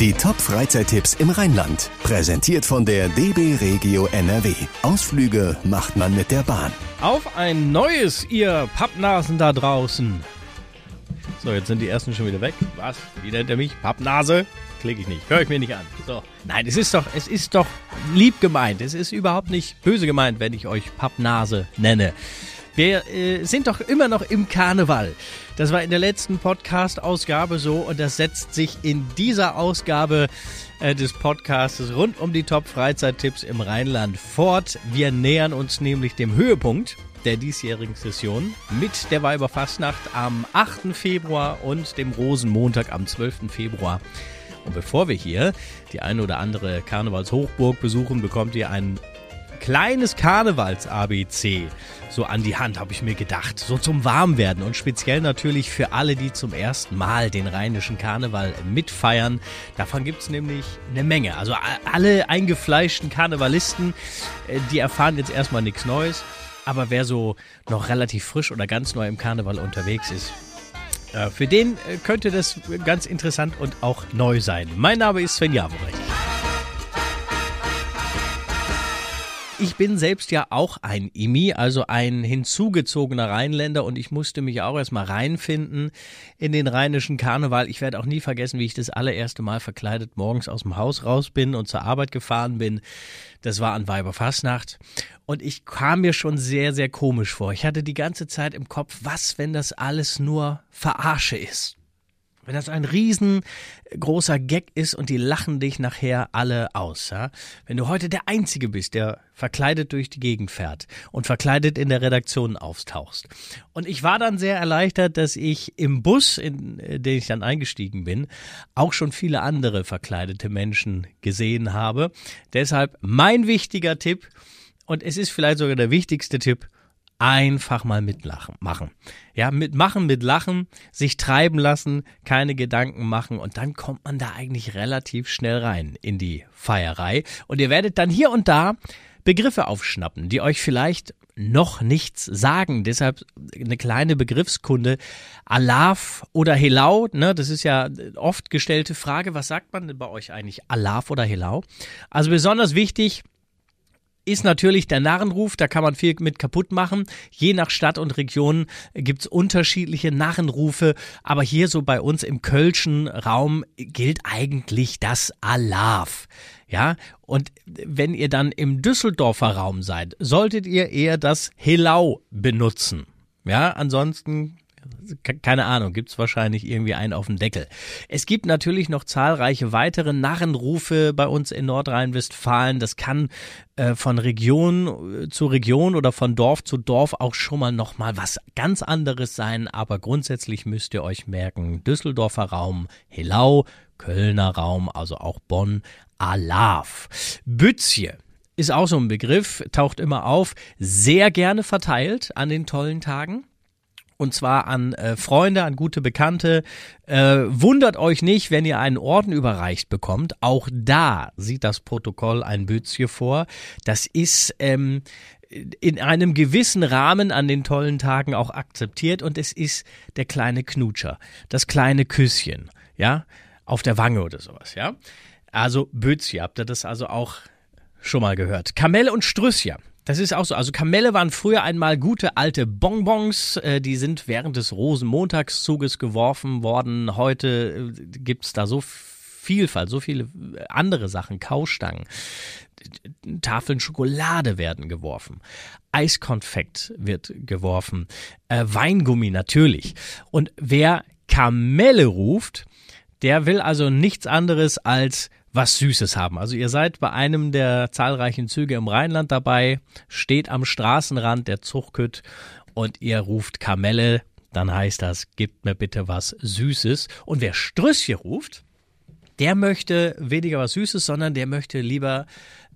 Die Top-Freizeittipps im Rheinland. Präsentiert von der DB Regio NRW. Ausflüge macht man mit der Bahn. Auf ein neues, ihr Pappnasen da draußen. So, jetzt sind die ersten schon wieder weg. Was? Wie nennt er mich? Pappnase? Klicke ich nicht. Hör ich mir nicht an. So. Nein, es ist doch, es ist doch lieb gemeint. Es ist überhaupt nicht böse gemeint, wenn ich euch Pappnase nenne. Wir äh, sind doch immer noch im Karneval. Das war in der letzten Podcast-Ausgabe so und das setzt sich in dieser Ausgabe äh, des Podcasts rund um die Top-Freizeittipps im Rheinland fort. Wir nähern uns nämlich dem Höhepunkt der diesjährigen Session mit der Weiberfastnacht am 8. Februar und dem Rosenmontag am 12. Februar. Und bevor wir hier die eine oder andere Karnevalshochburg besuchen, bekommt ihr ein kleines Karnevals-ABC so an die Hand, habe ich mir gedacht. So zum Warmwerden und speziell natürlich für alle, die zum ersten Mal den rheinischen Karneval mitfeiern. Davon gibt es nämlich eine Menge. Also alle eingefleischten Karnevalisten, äh, die erfahren jetzt erstmal nichts Neues. Aber wer so noch relativ frisch oder ganz neu im Karneval unterwegs ist, äh, für den äh, könnte das ganz interessant und auch neu sein. Mein Name ist Sven Javorek. Ich bin selbst ja auch ein Imi, also ein hinzugezogener Rheinländer und ich musste mich auch erstmal reinfinden in den rheinischen Karneval. Ich werde auch nie vergessen, wie ich das allererste Mal verkleidet morgens aus dem Haus raus bin und zur Arbeit gefahren bin. Das war an Weiberfastnacht und ich kam mir schon sehr, sehr komisch vor. Ich hatte die ganze Zeit im Kopf, was, wenn das alles nur Verarsche ist? Wenn das ein riesengroßer Gag ist und die lachen dich nachher alle aus, ja? Wenn du heute der Einzige bist, der verkleidet durch die Gegend fährt und verkleidet in der Redaktion auftauchst. Und ich war dann sehr erleichtert, dass ich im Bus, in den ich dann eingestiegen bin, auch schon viele andere verkleidete Menschen gesehen habe. Deshalb mein wichtiger Tipp, und es ist vielleicht sogar der wichtigste Tipp, einfach mal mitlachen, machen. Ja, mitmachen, mit lachen, sich treiben lassen, keine Gedanken machen und dann kommt man da eigentlich relativ schnell rein in die Feierei und ihr werdet dann hier und da Begriffe aufschnappen, die euch vielleicht noch nichts sagen. Deshalb eine kleine Begriffskunde. Alaf oder Helau, ne, das ist ja oft gestellte Frage. Was sagt man denn bei euch eigentlich? Alaf oder Helau? Also besonders wichtig, ist natürlich der Narrenruf, da kann man viel mit kaputt machen. Je nach Stadt und Region gibt's unterschiedliche Narrenrufe, aber hier so bei uns im Kölschen Raum gilt eigentlich das Alaf. Ja, und wenn ihr dann im Düsseldorfer Raum seid, solltet ihr eher das Helau benutzen. Ja, ansonsten keine Ahnung, gibt's wahrscheinlich irgendwie einen auf dem Deckel. Es gibt natürlich noch zahlreiche weitere Narrenrufe bei uns in Nordrhein-Westfalen. Das kann äh, von Region äh, zu Region oder von Dorf zu Dorf auch schon mal noch mal was ganz anderes sein. Aber grundsätzlich müsst ihr euch merken, Düsseldorfer Raum, Helau, Kölner Raum, also auch Bonn, Alaf. Bützje ist auch so ein Begriff, taucht immer auf, sehr gerne verteilt an den tollen Tagen und zwar an äh, Freunde, an gute Bekannte. Äh, wundert euch nicht, wenn ihr einen Orden überreicht bekommt. Auch da sieht das Protokoll ein Bützje vor. Das ist ähm, in einem gewissen Rahmen an den tollen Tagen auch akzeptiert und es ist der kleine Knutscher, das kleine Küsschen, ja, auf der Wange oder sowas, ja. Also Bützje, habt ihr das also auch schon mal gehört. Kamelle und Strüssia, das ist auch so. Also Kamelle waren früher einmal gute alte Bonbons. Äh, die sind während des Rosenmontagszuges geworfen worden. Heute äh, gibt's da so Vielfalt, so viele andere Sachen. Kaustangen. Tafeln Schokolade werden geworfen. Eiskonfekt wird geworfen. Äh, Weingummi natürlich. Und wer Kamelle ruft, der will also nichts anderes als was Süßes haben. Also ihr seid bei einem der zahlreichen Züge im Rheinland dabei, steht am Straßenrand der Zuchtkütt und ihr ruft Kamelle, dann heißt das, gebt mir bitte was Süßes. Und wer Strüsschen ruft, der möchte weniger was Süßes, sondern der möchte lieber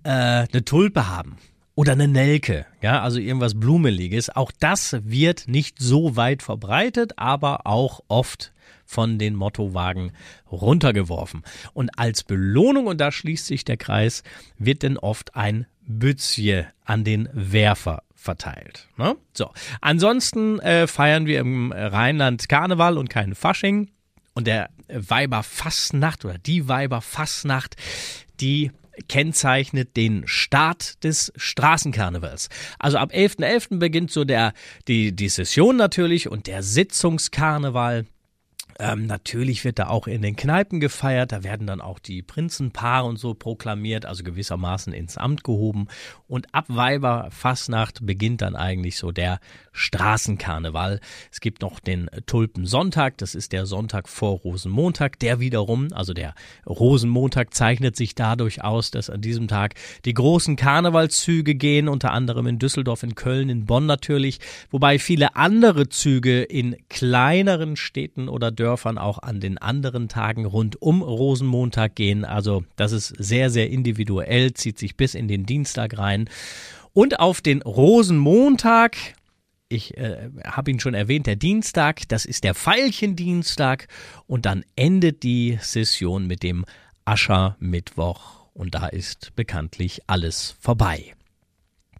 äh, eine Tulpe haben oder eine Nelke, ja, also irgendwas Blumeliges. Auch das wird nicht so weit verbreitet, aber auch oft von den Mottowagen runtergeworfen. Und als Belohnung, und da schließt sich der Kreis, wird denn oft ein Bützje an den Werfer verteilt. Ne? So, ansonsten äh, feiern wir im Rheinland Karneval und keinen Fasching. Und der Weiberfassnacht oder die Weiberfassnacht, die kennzeichnet den Start des Straßenkarnevals. Also ab 11.11. .11. beginnt so der, die, die Session natürlich und der Sitzungskarneval. Ähm, natürlich wird da auch in den Kneipen gefeiert, da werden dann auch die Prinzenpaare und so proklamiert, also gewissermaßen ins Amt gehoben. Und ab Weiberfastnacht beginnt dann eigentlich so der Straßenkarneval. Es gibt noch den Tulpensonntag, das ist der Sonntag vor Rosenmontag, der wiederum, also der Rosenmontag zeichnet sich dadurch aus, dass an diesem Tag die großen Karnevalszüge gehen, unter anderem in Düsseldorf, in Köln, in Bonn natürlich, wobei viele andere Züge in kleineren Städten oder Dörfern auch an den anderen Tagen rund um Rosenmontag gehen. Also das ist sehr, sehr individuell, zieht sich bis in den Dienstag rein. Und auf den Rosenmontag ich äh, habe ihn schon erwähnt, der Dienstag, das ist der Veilchendienstag und dann endet die Session mit dem Aschermittwoch und da ist bekanntlich alles vorbei.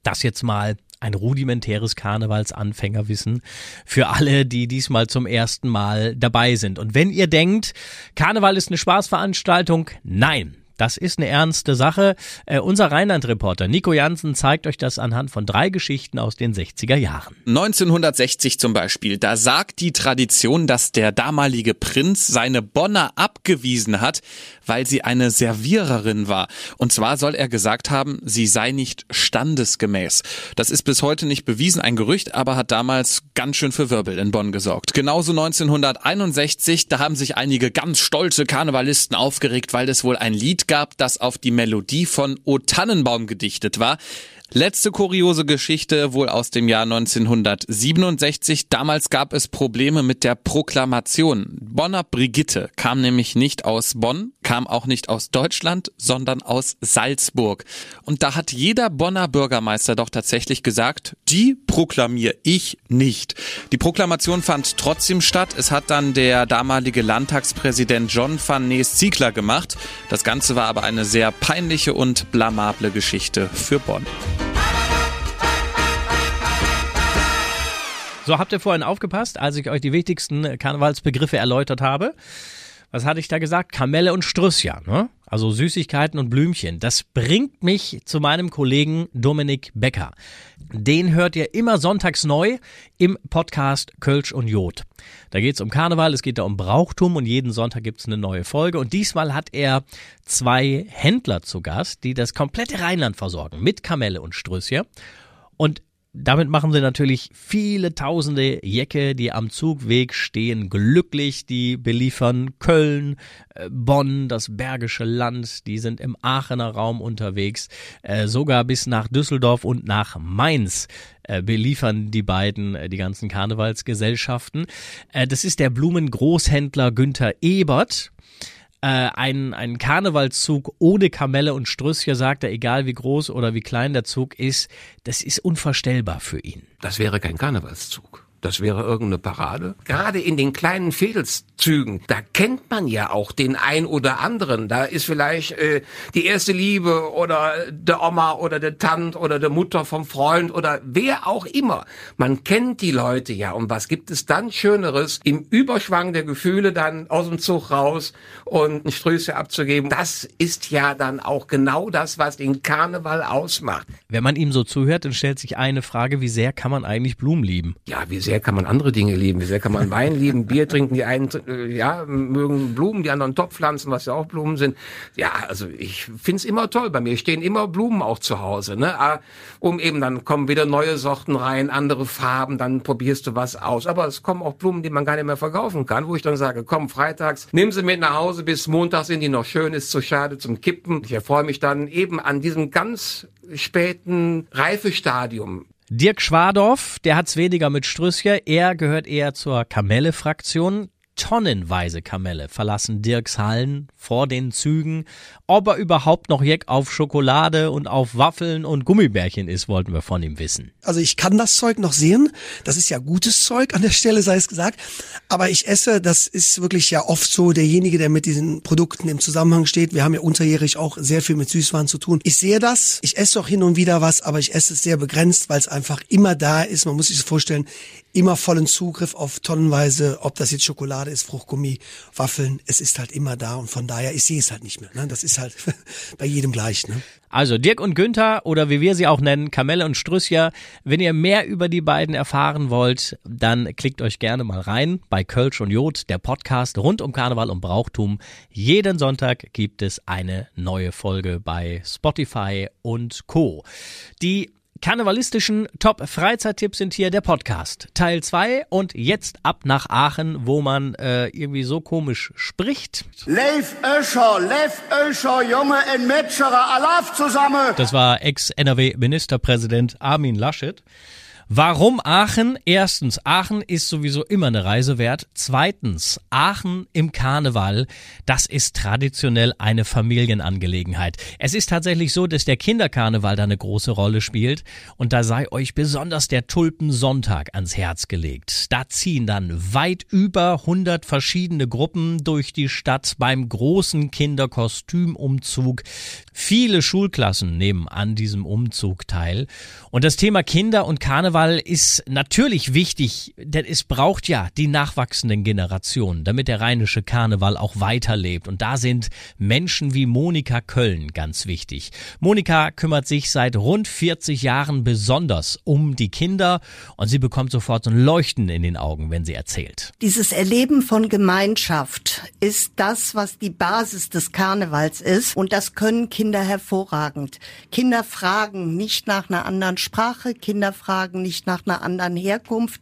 Das jetzt mal ein rudimentäres Karnevalsanfängerwissen für alle, die diesmal zum ersten Mal dabei sind. Und wenn ihr denkt, Karneval ist eine Spaßveranstaltung, nein, das ist eine ernste Sache. Äh, unser Rheinland-Reporter Nico Jansen zeigt euch das anhand von drei Geschichten aus den 60er Jahren. 1960 zum Beispiel, da sagt die Tradition, dass der damalige Prinz seine Bonner abgewiesen hat, weil sie eine Serviererin war. Und zwar soll er gesagt haben, sie sei nicht standesgemäß. Das ist bis heute nicht bewiesen, ein Gerücht, aber hat damals ganz schön für Wirbel in Bonn gesorgt. Genauso 1961, da haben sich einige ganz stolze Karnevalisten aufgeregt, weil es wohl ein Lied gab, das auf die Melodie von O Tannenbaum gedichtet war. Letzte kuriose Geschichte wohl aus dem Jahr 1967. Damals gab es Probleme mit der Proklamation. Bonner Brigitte kam nämlich nicht aus Bonn, kam auch nicht aus Deutschland, sondern aus Salzburg. Und da hat jeder Bonner Bürgermeister doch tatsächlich gesagt, die proklamiere ich nicht. Die Proklamation fand trotzdem statt. Es hat dann der damalige Landtagspräsident John van Nees Ziegler gemacht. Das Ganze war aber eine sehr peinliche und blamable Geschichte für Bonn. So, habt ihr vorhin aufgepasst, als ich euch die wichtigsten Karnevalsbegriffe erläutert habe? Was hatte ich da gesagt? Kamelle und Strüssia, ne? Also Süßigkeiten und Blümchen. Das bringt mich zu meinem Kollegen Dominik Becker. Den hört ihr immer sonntags neu im Podcast Kölsch und Jod. Da geht es um Karneval, es geht da um Brauchtum und jeden Sonntag gibt es eine neue Folge. Und diesmal hat er zwei Händler zu Gast, die das komplette Rheinland versorgen mit Kamelle und Strüssia. Und damit machen sie natürlich viele tausende Jecke, die am Zugweg stehen, glücklich. Die beliefern Köln, äh, Bonn, das Bergische Land. Die sind im Aachener Raum unterwegs. Äh, sogar bis nach Düsseldorf und nach Mainz äh, beliefern die beiden die ganzen Karnevalsgesellschaften. das ist der Blumengroßhändler Günther Ebert äh, ein, ein Karnevalszug ohne Kamelle und Strüsschen, sagt er, egal wie groß oder wie klein der Zug ist, das ist unvorstellbar für ihn. Das wäre kein Karnevalszug. Das wäre irgendeine Parade. Gerade in den kleinen Fädelszügen, da kennt man ja auch den ein oder anderen. Da ist vielleicht äh, die erste Liebe oder der Oma oder der Tant oder der Mutter vom Freund oder wer auch immer. Man kennt die Leute ja. Und was gibt es dann Schöneres, im Überschwang der Gefühle dann aus dem Zug raus und ein Ströße abzugeben? Das ist ja dann auch genau das, was den Karneval ausmacht. Wenn man ihm so zuhört, dann stellt sich eine Frage, wie sehr kann man eigentlich Blumen lieben? Ja, wie sehr sehr kann man andere Dinge lieben? Wie sehr kann man Wein lieben, Bier trinken? Die einen äh, ja mögen Blumen, die anderen Topfpflanzen, was ja auch Blumen sind. Ja, also ich find's immer toll. Bei mir stehen immer Blumen auch zu Hause. Ne? Ah, um eben dann kommen wieder neue Sorten rein, andere Farben, dann probierst du was aus. Aber es kommen auch Blumen, die man gar nicht mehr verkaufen kann, wo ich dann sage, komm, freitags, nimm sie mit nach Hause, bis Montag sind die noch schön, ist zu schade zum Kippen. Ich erfreue mich dann eben an diesem ganz späten Reifestadium. Dirk Schwadorf, der hat's weniger mit Strüsschen. Er gehört eher zur Kamelle-Fraktion. Tonnenweise Kamelle verlassen Dirks Hallen vor den Zügen. Ob er überhaupt noch Jeck auf Schokolade und auf Waffeln und Gummibärchen ist, wollten wir von ihm wissen. Also ich kann das Zeug noch sehen. Das ist ja gutes Zeug an der Stelle, sei es gesagt. Aber ich esse, das ist wirklich ja oft so derjenige, der mit diesen Produkten im Zusammenhang steht. Wir haben ja unterjährig auch sehr viel mit Süßwaren zu tun. Ich sehe das. Ich esse auch hin und wieder was, aber ich esse es sehr begrenzt, weil es einfach immer da ist. Man muss sich das vorstellen immer vollen Zugriff auf tonnenweise, ob das jetzt Schokolade ist, Fruchtgummi, Waffeln, es ist halt immer da und von daher, ich sehe es halt nicht mehr. Ne? Das ist halt bei jedem gleich. Ne? Also Dirk und Günther oder wie wir sie auch nennen, Kamelle und Strüssia. Wenn ihr mehr über die beiden erfahren wollt, dann klickt euch gerne mal rein bei Kölsch und Jod, der Podcast rund um Karneval und Brauchtum. Jeden Sonntag gibt es eine neue Folge bei Spotify und Co. Die karnevalistischen Top-Freizeittipps sind hier der Podcast. Teil 2 und jetzt ab nach Aachen, wo man äh, irgendwie so komisch spricht. Leif Öscher, Leif Öscher, Junge in Metscherer, Alaf zusammen. Das war Ex-NRW-Ministerpräsident Armin Laschet. Warum Aachen? Erstens, Aachen ist sowieso immer eine Reise wert. Zweitens, Aachen im Karneval, das ist traditionell eine Familienangelegenheit. Es ist tatsächlich so, dass der Kinderkarneval da eine große Rolle spielt und da sei euch besonders der Tulpensonntag ans Herz gelegt. Da ziehen dann weit über 100 verschiedene Gruppen durch die Stadt beim großen Kinderkostümumzug. Viele Schulklassen nehmen an diesem Umzug teil und das Thema Kinder und Karneval Karneval ist natürlich wichtig, denn es braucht ja die nachwachsenden Generationen, damit der rheinische Karneval auch weiterlebt. Und da sind Menschen wie Monika Köln ganz wichtig. Monika kümmert sich seit rund 40 Jahren besonders um die Kinder und sie bekommt sofort so ein Leuchten in den Augen, wenn sie erzählt. Dieses Erleben von Gemeinschaft ist das, was die Basis des Karnevals ist und das können Kinder hervorragend. Kinder fragen nicht nach einer anderen Sprache, Kinder fragen nicht nach einer anderen Herkunft.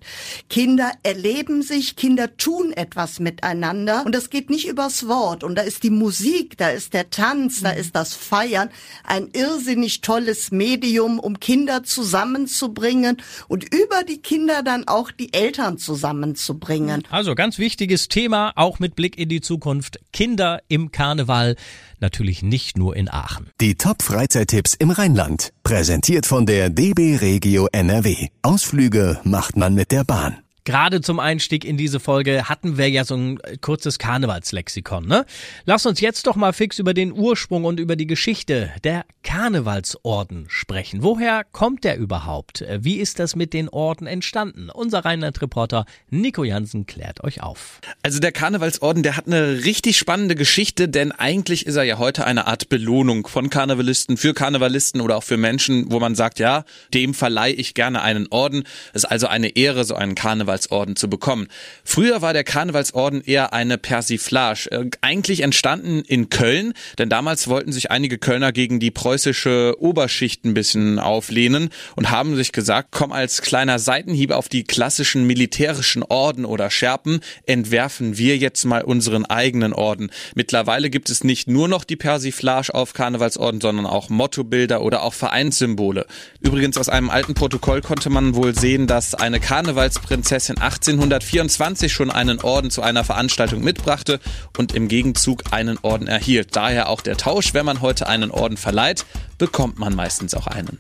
Kinder erleben sich, Kinder tun etwas miteinander und das geht nicht übers Wort. Und da ist die Musik, da ist der Tanz, da mhm. ist das Feiern ein irrsinnig tolles Medium, um Kinder zusammenzubringen und über die Kinder dann auch die Eltern zusammenzubringen. Also ganz wichtiges Thema, auch mit Blick in die Zukunft. Kinder im Karneval natürlich nicht nur in Aachen. Die Top-Freizeittipps im Rheinland. Präsentiert von der DB Regio NRW. Ausflüge macht man mit der Bahn. Gerade zum Einstieg in diese Folge hatten wir ja so ein kurzes Karnevalslexikon, ne? Lass uns jetzt doch mal fix über den Ursprung und über die Geschichte der Karnevalsorden sprechen. Woher kommt der überhaupt? Wie ist das mit den Orden entstanden? Unser Rheinland-Reporter Nico Jansen klärt euch auf. Also der Karnevalsorden, der hat eine richtig spannende Geschichte, denn eigentlich ist er ja heute eine Art Belohnung von Karnevalisten für Karnevalisten oder auch für Menschen, wo man sagt, ja, dem verleihe ich gerne einen Orden. Es ist also eine Ehre, so einen Karneval Karnevalsorden zu bekommen. Früher war der Karnevalsorden eher eine Persiflage, äh, eigentlich entstanden in Köln, denn damals wollten sich einige Kölner gegen die preußische Oberschicht ein bisschen auflehnen und haben sich gesagt, komm als kleiner Seitenhieb auf die klassischen militärischen Orden oder Scherpen, entwerfen wir jetzt mal unseren eigenen Orden. Mittlerweile gibt es nicht nur noch die Persiflage auf Karnevalsorden, sondern auch Mottobilder oder auch Vereinssymbole. Übrigens aus einem alten Protokoll konnte man wohl sehen, dass eine Karnevalsprinzessin Prinzessin 1824 schon einen Orden zu einer Veranstaltung mitbrachte und im Gegenzug einen Orden erhielt. Daher auch der Tausch, wenn man heute einen Orden verleiht, bekommt man meistens auch einen.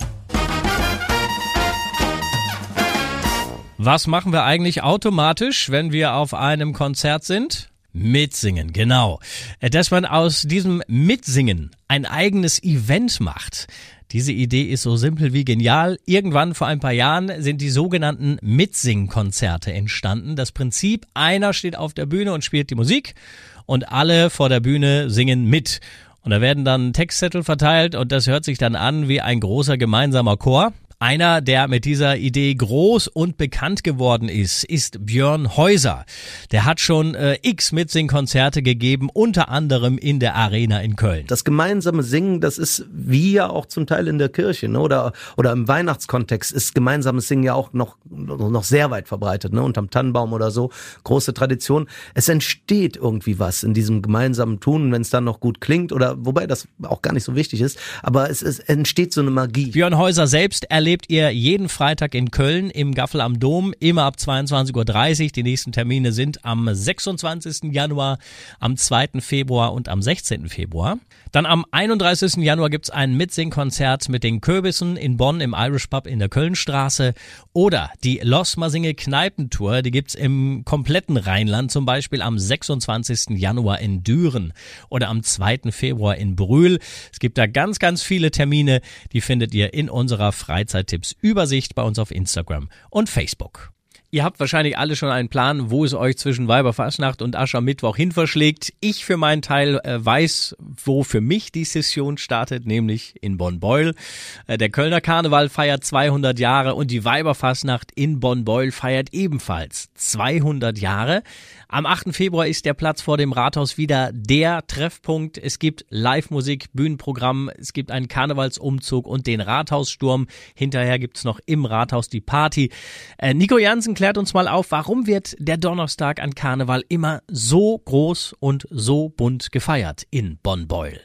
Was machen wir eigentlich automatisch, wenn wir auf einem Konzert sind? Mitsingen, genau. Dass man aus diesem Mitsingen ein eigenes Event macht. Diese Idee ist so simpel wie genial. Irgendwann vor ein paar Jahren sind die sogenannten Mitsingkonzerte entstanden. Das Prinzip, einer steht auf der Bühne und spielt die Musik und alle vor der Bühne singen mit. Und da werden dann Textzettel verteilt und das hört sich dann an wie ein großer gemeinsamer Chor. Einer, der mit dieser Idee groß und bekannt geworden ist, ist Björn Häuser. Der hat schon äh, x Mitsingkonzerte gegeben, unter anderem in der Arena in Köln. Das gemeinsame Singen, das ist wie ja auch zum Teil in der Kirche ne? oder, oder im Weihnachtskontext ist gemeinsames Singen ja auch noch, noch sehr weit verbreitet, ne? unterm Tannenbaum oder so. Große Tradition. Es entsteht irgendwie was in diesem gemeinsamen Tun, wenn es dann noch gut klingt oder wobei das auch gar nicht so wichtig ist, aber es, es entsteht so eine Magie. Björn Häuser selbst erlebt erlebt ihr jeden Freitag in Köln im Gaffel am Dom, immer ab 22.30 Uhr. Die nächsten Termine sind am 26. Januar, am 2. Februar und am 16. Februar. Dann am 31. Januar gibt's ein Mitsingkonzert mit den Kürbissen in Bonn im Irish Pub in der Kölnstraße. Oder die Losmasinge Kneipentour, die gibt's im kompletten Rheinland, zum Beispiel am 26. Januar in Düren oder am 2. Februar in Brühl. Es gibt da ganz, ganz viele Termine, die findet ihr in unserer Freizeit Tipps Übersicht bei uns auf Instagram und Facebook. Ihr habt wahrscheinlich alle schon einen Plan, wo es euch zwischen Weiberfastnacht und Aschermittwoch hin verschlägt. Ich für meinen Teil äh, weiß, wo für mich die Session startet, nämlich in Bonn-Beul. Äh, der Kölner Karneval feiert 200 Jahre und die Weiberfastnacht in Bonn-Beul feiert ebenfalls 200 Jahre. Am 8. Februar ist der Platz vor dem Rathaus wieder der Treffpunkt. Es gibt Live-Musik, Bühnenprogramm, es gibt einen Karnevalsumzug und den Rathaussturm. Hinterher gibt's noch im Rathaus die Party. Äh, Nico Jansen klärt uns mal auf, warum wird der Donnerstag an Karneval immer so groß und so bunt gefeiert in Bonn-Beul?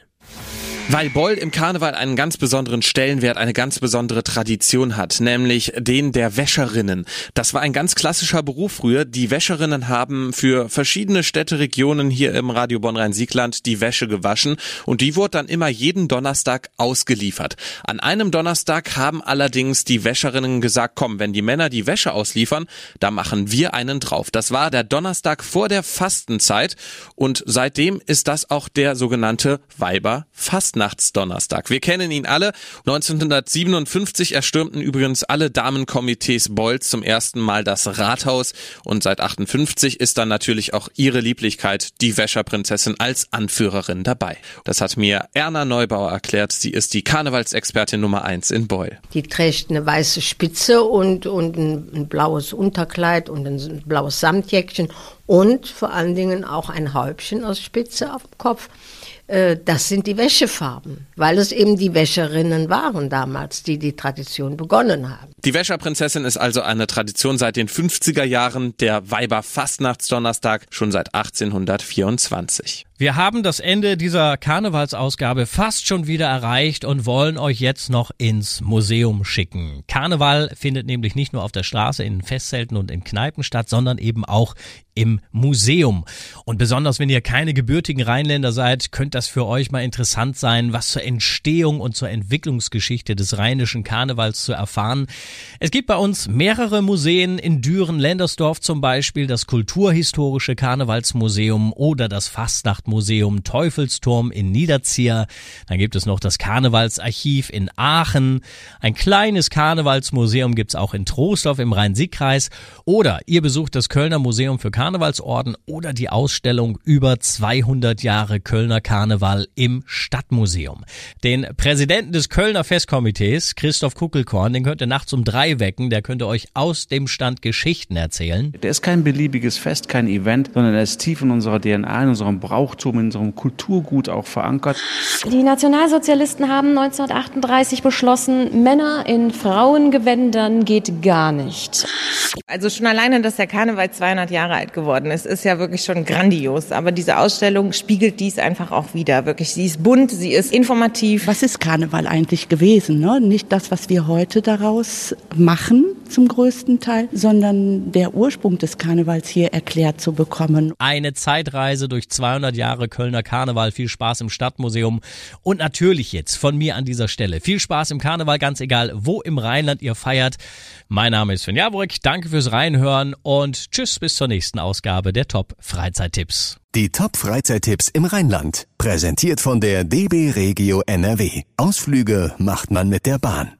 Weil Boll im Karneval einen ganz besonderen Stellenwert, eine ganz besondere Tradition hat, nämlich den der Wäscherinnen. Das war ein ganz klassischer Beruf früher. Die Wäscherinnen haben für verschiedene Städte, Regionen hier im Radio Bonn-Rhein-Siegland die Wäsche gewaschen und die wurde dann immer jeden Donnerstag ausgeliefert. An einem Donnerstag haben allerdings die Wäscherinnen gesagt, komm, wenn die Männer die Wäsche ausliefern, da machen wir einen drauf. Das war der Donnerstag vor der Fastenzeit und seitdem ist das auch der sogenannte Weiber-Fasten. Fastnachtsdonnerstag. Wir kennen ihn alle. 1957 erstürmten übrigens alle Damenkomitees Bolz zum ersten Mal das Rathaus und seit 58 ist dann natürlich auch ihre Lieblichkeit, die Wäscherprinzessin, als Anführerin dabei. Das hat mir Erna Neubauer erklärt. Sie ist die Karnevalsexpertin Nummer eins in Beul. Die trägt eine weiße Spitze und, und ein, ein blaues Unterkleid und ein blaues Samtjäckchen und vor allen Dingen auch ein Häubchen aus Spitze auf dem Kopf. Äh, das sind die Wäschefarben, weil es eben die Wäscherinnen waren damals, die die Tradition begonnen haben. Die Wäscherprinzessin ist also eine Tradition seit den 50er Jahren, der Weiber Fastnachtsdonnerstag schon seit 1824. Wir haben das Ende dieser Karnevalsausgabe fast schon wieder erreicht und wollen euch jetzt noch ins Museum schicken. Karneval findet nämlich nicht nur auf der Straße in Festzelten und in Kneipen statt, sondern eben auch im Museum. Und besonders wenn ihr keine gebürtigen Rheinländer seid, könnte das für euch mal interessant sein, was zur Entstehung und zur Entwicklungsgeschichte des rheinischen Karnevals zu erfahren. Es gibt bei uns mehrere Museen in Düren, Lendersdorf zum Beispiel, das Kulturhistorische Karnevalsmuseum oder das Fastnacht Museum Teufelsturm in Niederzier. Dann gibt es noch das Karnevalsarchiv in Aachen. Ein kleines Karnevalsmuseum gibt's auch in Troisdorf im Rhein-Sieg-Kreis. Oder ihr besucht das Kölner Museum für Karnevalsorden oder die Ausstellung über 200 Jahre Kölner Karneval im Stadtmuseum. Den Präsidenten des Kölner Festkomitees, Christoph Kuckelkorn, den könnt ihr nachts um drei wecken. Der könnte euch aus dem Stand Geschichten erzählen. Der ist kein beliebiges Fest, kein Event, sondern er ist tief in unserer DNA, in unserem Brauch Brauchtum, in unserem Kulturgut auch verankert. Die Nationalsozialisten haben 1938 beschlossen, Männer in Frauengewändern geht gar nicht. Also schon alleine, dass der Karneval 200 Jahre alt geworden ist, ist ja wirklich schon grandios. Aber diese Ausstellung spiegelt dies einfach auch wieder. Wirklich, sie ist bunt, sie ist informativ. Was ist Karneval eigentlich gewesen? Ne? Nicht das, was wir heute daraus machen, zum größten Teil, sondern der Ursprung des Karnevals hier erklärt zu bekommen. Eine Zeitreise durch 200 Jahre Kölner Karneval. Viel Spaß im Stadtmuseum. Und natürlich jetzt von mir an dieser Stelle. Viel Spaß im Karneval, ganz egal, wo im Rheinland ihr feiert. Mein Name ist Sven Jaworek. Danke fürs Reinhören und tschüss bis zur nächsten Ausgabe der Top Freizeittipps. Die Top Freizeittipps im Rheinland. Präsentiert von der DB Regio NRW. Ausflüge macht man mit der Bahn.